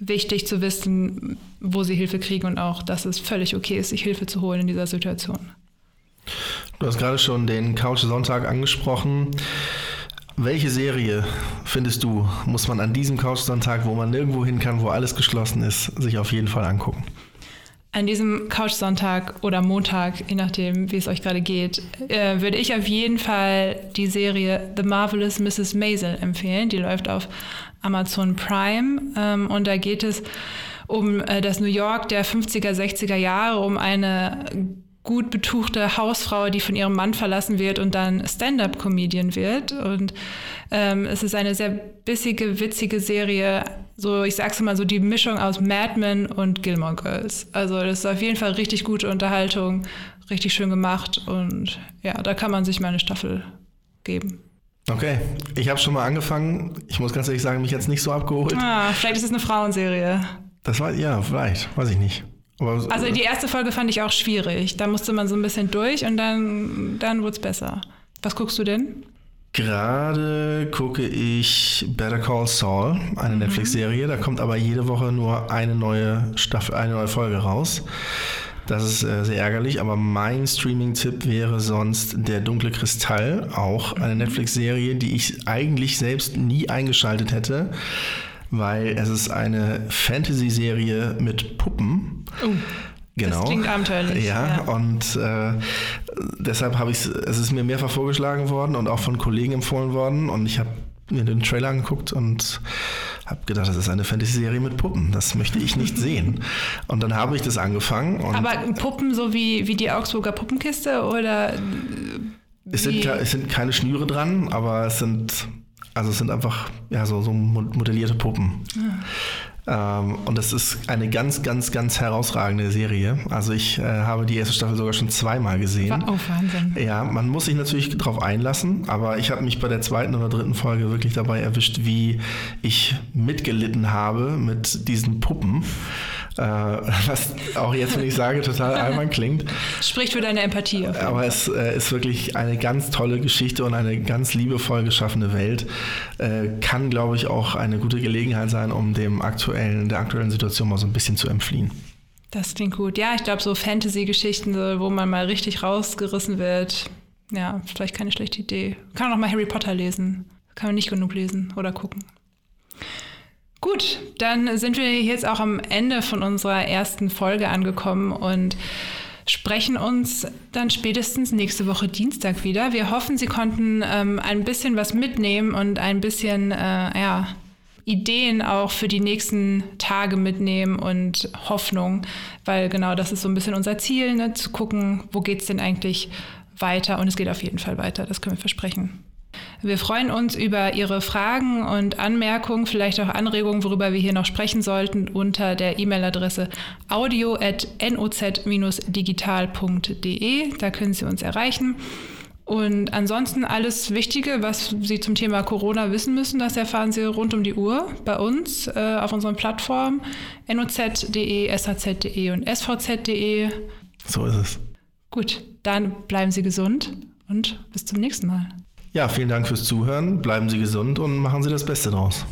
wichtig zu wissen, wo sie Hilfe kriegen und auch, dass es völlig okay ist, sich Hilfe zu holen in dieser Situation. Du hast gerade schon den Couch Sonntag angesprochen. Welche Serie findest du, muss man an diesem Couch Sonntag, wo man nirgendwo hin kann, wo alles geschlossen ist, sich auf jeden Fall angucken? An diesem Couch-Sonntag oder Montag, je nachdem, wie es euch gerade geht, äh, würde ich auf jeden Fall die Serie The Marvelous Mrs. Maisel empfehlen. Die läuft auf Amazon Prime ähm, und da geht es um äh, das New York der 50er, 60er Jahre, um eine gut betuchte Hausfrau, die von ihrem Mann verlassen wird und dann Stand-up-Comedian wird. Und ähm, es ist eine sehr bissige, witzige Serie. So, ich sag's mal so, die Mischung aus Mad Men und Gilmore Girls. Also das ist auf jeden Fall richtig gute Unterhaltung, richtig schön gemacht und ja, da kann man sich mal eine Staffel geben. Okay, ich habe schon mal angefangen. Ich muss ganz ehrlich sagen, mich jetzt nicht so abgeholt. Ah, vielleicht ist es eine Frauenserie. Das war ja, vielleicht, weiß ich nicht. Aber, also die erste Folge fand ich auch schwierig. Da musste man so ein bisschen durch und dann, dann wurde es besser. Was guckst du denn? Gerade gucke ich Better Call Saul, eine mhm. Netflix-Serie. Da kommt aber jede Woche nur eine neue Staffel, eine neue Folge raus. Das ist äh, sehr ärgerlich, aber mein Streaming-Tipp wäre sonst Der dunkle Kristall, auch eine mhm. Netflix-Serie, die ich eigentlich selbst nie eingeschaltet hätte weil es ist eine Fantasy-Serie mit Puppen. Oh. Genau. Das klingt abenteuerlich. Ja, ja. und äh, deshalb habe ich es ist mir mehrfach vorgeschlagen worden und auch von Kollegen empfohlen worden und ich habe mir den Trailer angeguckt und habe gedacht, das ist eine Fantasy-Serie mit Puppen. Das möchte ich nicht sehen. Und dann habe ich das angefangen. Aber Puppen so wie, wie die Augsburger Puppenkiste oder? Es sind, es sind keine Schnüre dran, aber es sind also es sind einfach ja, so, so modellierte Puppen. Ja. Ähm, und das ist eine ganz, ganz, ganz herausragende Serie. Also ich äh, habe die erste Staffel sogar schon zweimal gesehen. Oh, Wahnsinn. Ja, man muss sich natürlich darauf einlassen, aber ich habe mich bei der zweiten oder dritten Folge wirklich dabei erwischt, wie ich mitgelitten habe mit diesen Puppen. Äh, was auch jetzt, wenn ich sage, total albern klingt. Spricht für deine Empathie. Aber es äh, ist wirklich eine ganz tolle Geschichte und eine ganz liebevoll geschaffene Welt. Äh, kann, glaube ich, auch eine gute Gelegenheit sein, um dem aktuellen, der aktuellen Situation mal so ein bisschen zu entfliehen. Das klingt gut. Ja, ich glaube, so Fantasy-Geschichten, wo man mal richtig rausgerissen wird, ja, vielleicht keine schlechte Idee. Kann man auch mal Harry Potter lesen. Kann man nicht genug lesen oder gucken. Gut, dann sind wir jetzt auch am Ende von unserer ersten Folge angekommen und sprechen uns dann spätestens nächste Woche Dienstag wieder. Wir hoffen, Sie konnten ähm, ein bisschen was mitnehmen und ein bisschen äh, ja, Ideen auch für die nächsten Tage mitnehmen und Hoffnung, weil genau das ist so ein bisschen unser Ziel, ne, zu gucken, wo geht es denn eigentlich weiter und es geht auf jeden Fall weiter, das können wir versprechen. Wir freuen uns über Ihre Fragen und Anmerkungen, vielleicht auch Anregungen, worüber wir hier noch sprechen sollten, unter der E-Mail-Adresse audio.noz-digital.de. Da können Sie uns erreichen. Und ansonsten alles Wichtige, was Sie zum Thema Corona wissen müssen, das erfahren Sie rund um die Uhr bei uns äh, auf unseren Plattformen noz.de, shz.de und svz.de. So ist es. Gut, dann bleiben Sie gesund und bis zum nächsten Mal. Ja, vielen Dank fürs Zuhören. Bleiben Sie gesund und machen Sie das Beste draus.